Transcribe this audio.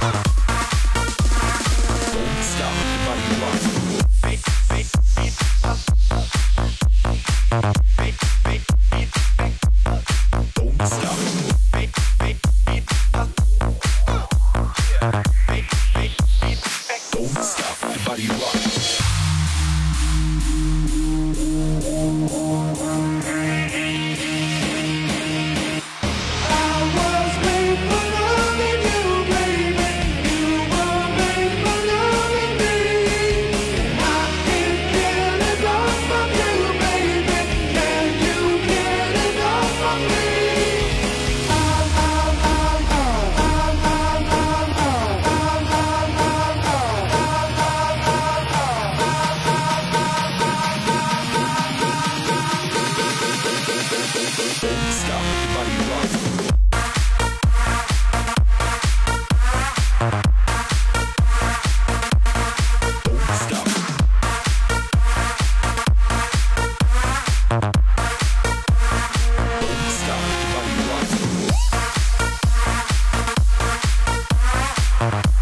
Thank Thank uh you. -huh.